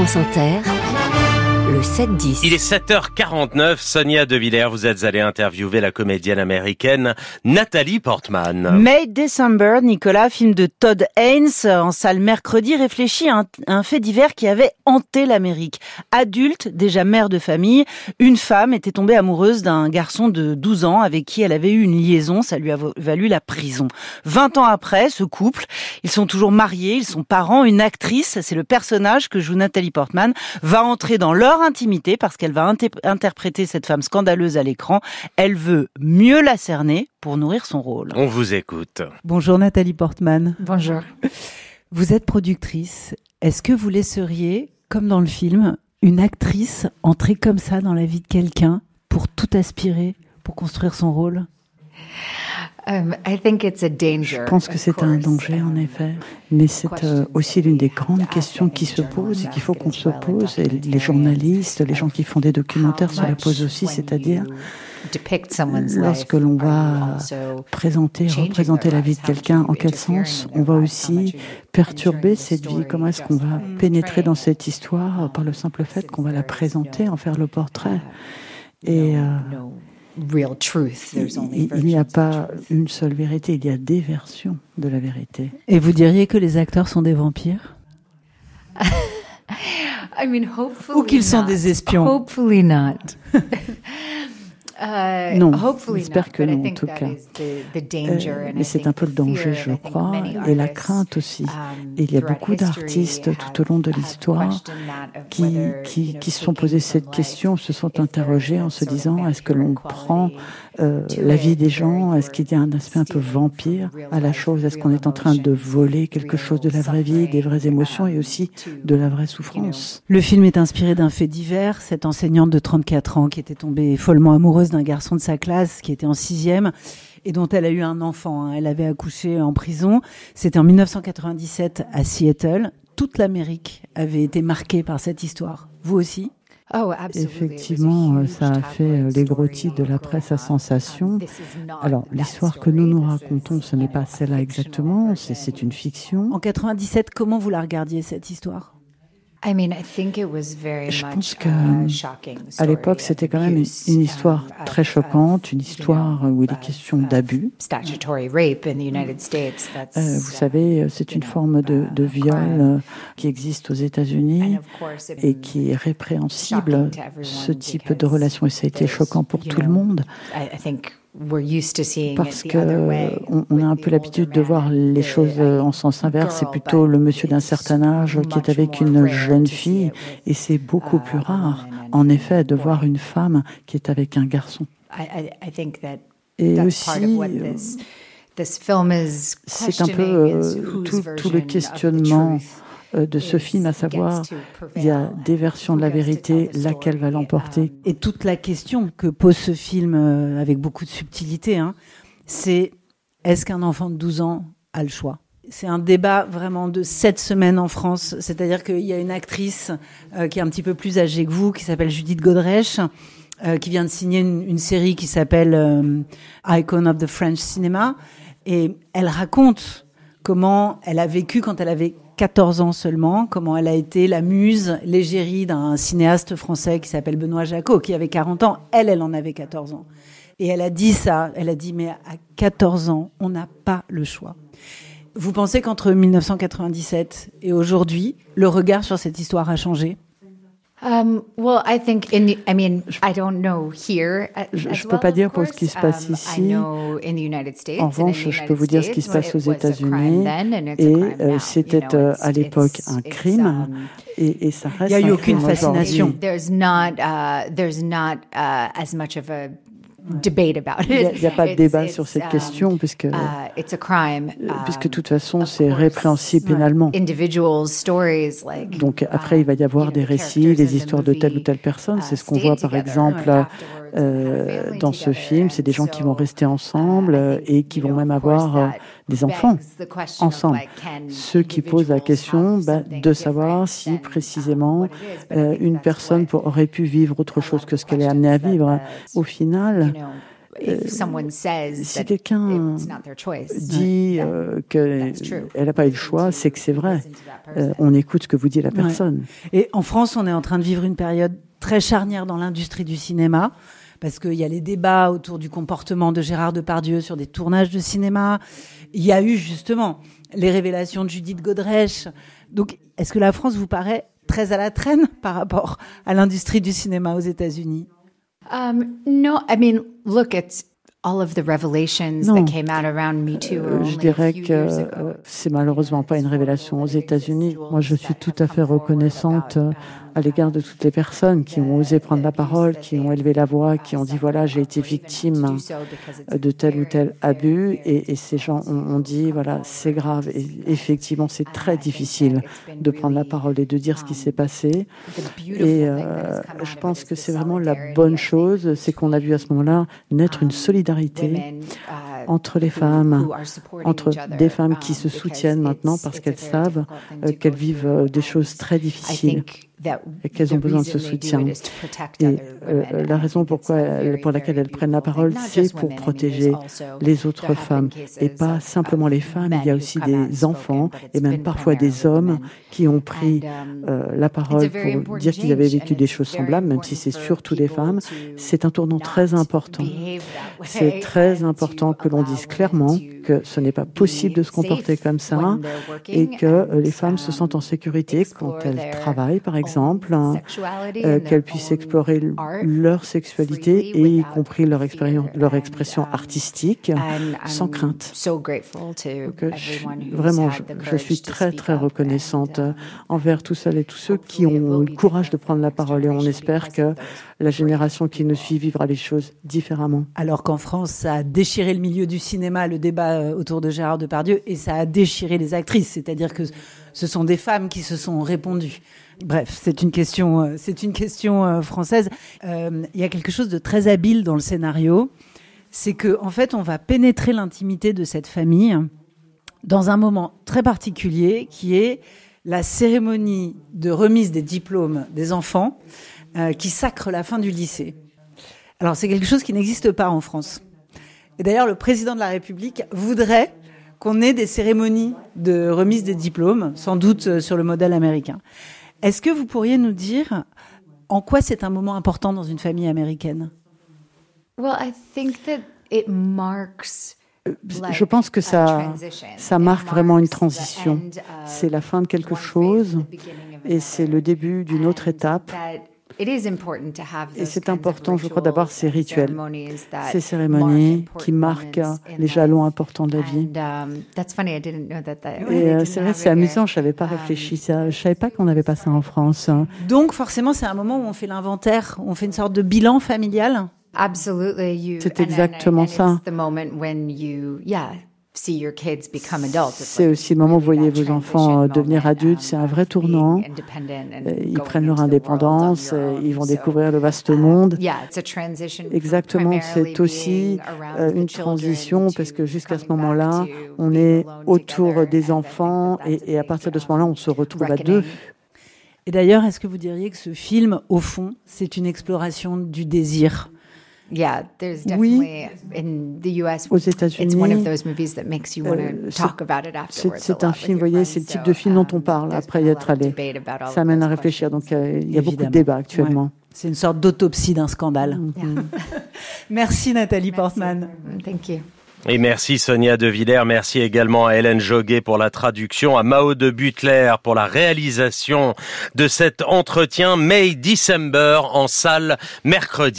France Inter, le 7-10. Il est 7h49. Sonia De Villers, vous êtes allée interviewer la comédienne américaine Nathalie Portman. May December, Nicolas, film de Todd Haynes, en salle mercredi, réfléchit à un, un fait divers qui avait hanté l'Amérique. Adulte, déjà mère de famille, une femme était tombée amoureuse d'un garçon de 12 ans avec qui elle avait eu une liaison. Ça lui a valu la prison. 20 ans après, ce couple, ils sont toujours mariés, ils sont parents. Une actrice, c'est le personnage que joue Nathalie Portman, va entrer dans leur intimité parce qu'elle va inter- interpréter cette femme scandaleuse à l'écran. Elle veut mieux la cerner pour nourrir son rôle. On vous écoute. Bonjour Nathalie Portman. Bonjour. Vous êtes productrice. Est-ce que vous laisseriez, comme dans le film, une actrice entrer comme ça dans la vie de quelqu'un pour tout aspirer, pour construire son rôle? Um, I think it's a danger. Je pense que c'est un danger en effet, mais c'est euh, aussi l'une des grandes questions qui se posent et qu'il faut qu'on se pose. Et les journalistes, les gens qui font des documentaires se la posent aussi, c'est-à-dire lorsque l'on va présenter, représenter la vie de quelqu'un, en quel sens? on va aussi perturber cette the vie, comment est-ce qu'on va pénétrer dans cette histoire par le simple fait qu'on va la présenter, en faire le portrait? Et euh. Il There's only il n'y a pas une seule vérité, il y a des versions de la vérité. Et vous diriez que les acteurs sont des vampires? I mean, hopefully Ou qu'ils sont not. des espions Hopefully not. Uh, Non, hopefully j'espère que non, en tout that cas. Euh, mais c'est un peu le danger, fear, je crois, many et la artists, crainte aussi. um, Et il y a throughout beaucoup history d'artistes have- tout au long de have l'histoire qui, qui, qui se sont taking posé cette question, se sont interrogés a en se disant est-ce que l'on prend euh, la it, vie des gens? Est-ce qu'il y a un aspect un peu vampire real à la life, chose? Est-ce qu'on real est en train de emotions, voler quelque real chose de la vraie vie, des vraies suffering, émotions et um, aussi de la vraie souffrance? Le film est inspiré d'un fait divers. Cette enseignante de 34 ans qui était tombée follement amoureuse d'un garçon de sa classe qui était en sixième et dont elle a eu un enfant. hein. Elle avait accouché en prison. C'était en 1997 à Seattle. Toute l'Amérique avait été marquée par cette histoire. Vous aussi? Oh, Effectivement, euh, ça a fait euh, les gros titres de la presse à sensation. Alors, that l'histoire que nous nous racontons, ce n'est pas a celle-là exactement, c'est une fiction. En 97, comment vous la regardiez cette histoire? I mean, I think it was very Je pense que, a shocking À story l'époque, c'était quand même une, histoire très choquante, une histoire know, où il est question d'abus. Statutory rape in the United States. That's, Euh, vous savez, euh, c'est une forme de, de viol euh, qui existe aux États-Unis of course it et qui est répréhensible, ce type de relation. Et ça a été choquant pour tout le monde I, I think we're used to seeing parce it the other que way. on, on a un peu l'habitude de voir les choses uh, euh, en sens inverse. C'est plutôt le monsieur d'un certain âge qui est avec une jeune fille et c'est beaucoup uh, plus a rare, en effet, de voir une femme qui est avec un garçon. I, I, I think that Et aussi, euh, this, this film is c'est un peu euh, tout, le questionnement de ce film, à savoir, il y a des versions de la vérité, laquelle va l'emporter. Et toute la question que pose ce film euh, avec beaucoup de subtilité, hein, c'est est-ce qu'un enfant de 12 ans a le choix? C'est un débat vraiment de sept semaines en France. C'est-à-dire qu'il y a une actrice euh, qui est un petit peu plus âgée que vous, qui s'appelle Judith Godrèche, euh, qui vient de signer une, une série qui s'appelle euh, Icon of the French Cinema. Et elle raconte comment elle a vécu quand elle avait 14 ans seulement, comment elle a été la muse, l'égérie d'un cinéaste français qui s'appelle Benoît Jacot, qui avait 40 ans. Elle, elle en avait 14 ans. Et elle a dit ça, elle a dit, mais à 14 ans, on n'a pas le choix. Vous pensez qu'entre 1997 et aujourd'hui, le regard sur cette histoire a changé? Um, well, I think in the, I mean, I don't know here. a- Je- je peux well, pas of dire pour ce qui se passe Um, ici. I know in the United States, En revanche, je peux vous dire ce qui se passe aux États-Unis. Et crime euh, c'était You know, euh, it's- à l'époque it's- un crime. um, Et, et ça reste Il y a eu un aucune fascination. There's not uh, there's not uh, as much of a debate about Il n'y a, pas de débat it's, sur cette um, question, puisque, uh, crime. euh, puisque de um, toute façon, c'est répréhensible pénalement. Individuals, stories like. Donc après, il va y avoir des récits, the histoires de telle ou telle personne. uh, C'est ce qu'on voit par exemple euh, dans ce film. C'est des gens qui vont rester ensemble uh, think, et qui vont même avoir des enfants ensemble. Ceux qui posent la question have bah, de savoir si uh, précisément euh, une personne pour- aurait pu vivre autre chose que ce qu'elle est amenée à vivre. Au final, you know, si quelqu'un dit euh, qu'elle n'a pas eu le choix, c'est que c'est vrai. Euh, on écoute ce que vous dit la personne. Et en France, on est en train de vivre une période très charnière dans l'industrie du cinéma parce qu'il y a les débats autour du comportement de Gérard Depardieu sur des tournages de cinéma. Il y a eu justement les révélations de Judith Godrèche. Donc, est-ce que la France vous paraît très à la traîne par rapport à l'industrie du cinéma aux États-Unis? Um, I mean, look, it's all of the revelations non. that came out around Me Too. Euh, je dirais que euh, c'est malheureusement pas une révélation aux États-Unis. Moi, je suis tout à fait reconnaissante à l'égard de toutes les personnes qui ont osé prendre la parole, qui ont élevé la voix, qui ont dit voilà, j'ai été victime de tel ou tel abus. Et, et ces gens ont, ont dit voilà, c'est grave. Et effectivement, c'est très difficile de prendre la parole et de dire ce qui s'est passé. Et euh, je pense que c'est vraiment la bonne chose, c'est qu'on a vu à ce moment-là naître une solidarité entre les femmes, entre des femmes qui se soutiennent maintenant parce qu'elles savent euh, qu'elles vivent euh, des choses très difficiles et qu'elles ont besoin de ce soutien. Et euh, la raison pourquoi, pour laquelle elles prennent la parole, c'est pour protéger les autres femmes et pas simplement les femmes. Il y a aussi des enfants et même parfois des hommes qui ont pris um, euh, la parole pour dire qu'ils avaient vécu des choses semblables, même si c'est surtout des femmes. C'est un tournant très important. C'est très important que l'on dise clairement que ce n'est pas possible de se comporter comme ça et que euh, les femmes se sentent en sécurité quand elles travaillent, par exemple exemple, hein, euh, qu'elles puissent explorer leur sexualité et y compris leur, leur expression um, artistique sans crainte. vraiment, je, suis très très reconnaissante um, envers tous celles et tous ceux qui ont le courage de prendre la parole et on espère que la génération qui nous suit vivra les choses différemment. Alors qu'en France, ça a déchiré le milieu du cinéma, le débat euh, autour de Gérard Depardieu, et ça a déchiré les actrices, c'est-à-dire que ce sont des femmes qui se sont répondues. Bref, c'est une question, euh, euh, française. Euh, il y a quelque chose de très habile dans le scénario, c'est que en fait, on va pénétrer l'intimité de cette famille dans un moment très particulier, qui est la cérémonie de remise des diplômes des enfants, qui sacre la fin du lycée. Alors, c'est quelque chose qui n'existe pas en France. Et d'ailleurs, le président de la République voudrait qu'on ait des cérémonies de remise des diplômes, sans doute sur le modèle américain. Est-ce que vous pourriez nous dire en quoi c'est un moment important dans une famille américaine? Well, I think that it marks euh, je pense que ça, ça marque vraiment une transition. C'est la fin de quelque chose et c'est le début d'une autre étape. Et c'est important, je crois, d'avoir ces rituels, ces cérémonies qui marquent les jalons importants de la vie. Et euh, c'est vrai, c'est amusant, je n'avais pas um, réfléchi, je ne savais pas qu'on n'avait pas ça en France. Donc forcément, c'est un moment où on fait l'inventaire, on fait une sorte de bilan familial? C'est exactement ça. C'est aussi le moment où vous voyez vos enfants euh, devenir adultes. C'est un vrai tournant. Euh, ils prennent leur indépendance, euh, ils vont découvrir le vaste monde. Exactement, c'est aussi une transition parce que jusqu'à ce moment-là, on est autour des enfants et, et à partir de ce moment-là, on se retrouve à deux. Et d'ailleurs, est-ce que vous diriez que ce film, au fond, c'est une exploration du désir? Yeah, there's definitely in the US. Aux États-Unis, it's one of those movies that makes you want to talk about it afterwards. C'est un film, vous voyez, c'est le type de film dont on um, parle après y être allé. Ça amène à réfléchir. Donc euh, il y a beaucoup de débats actuellement. Ouais. C'est une sorte d'autopsie d'un scandale. Yeah. merci Nathalie merci. Portman. Thank you. Et merci Sonia De Villers, merci également à Hélène Joguet pour la traduction, à Mao de Butler pour la réalisation de cet entretien May December en salle mercredi.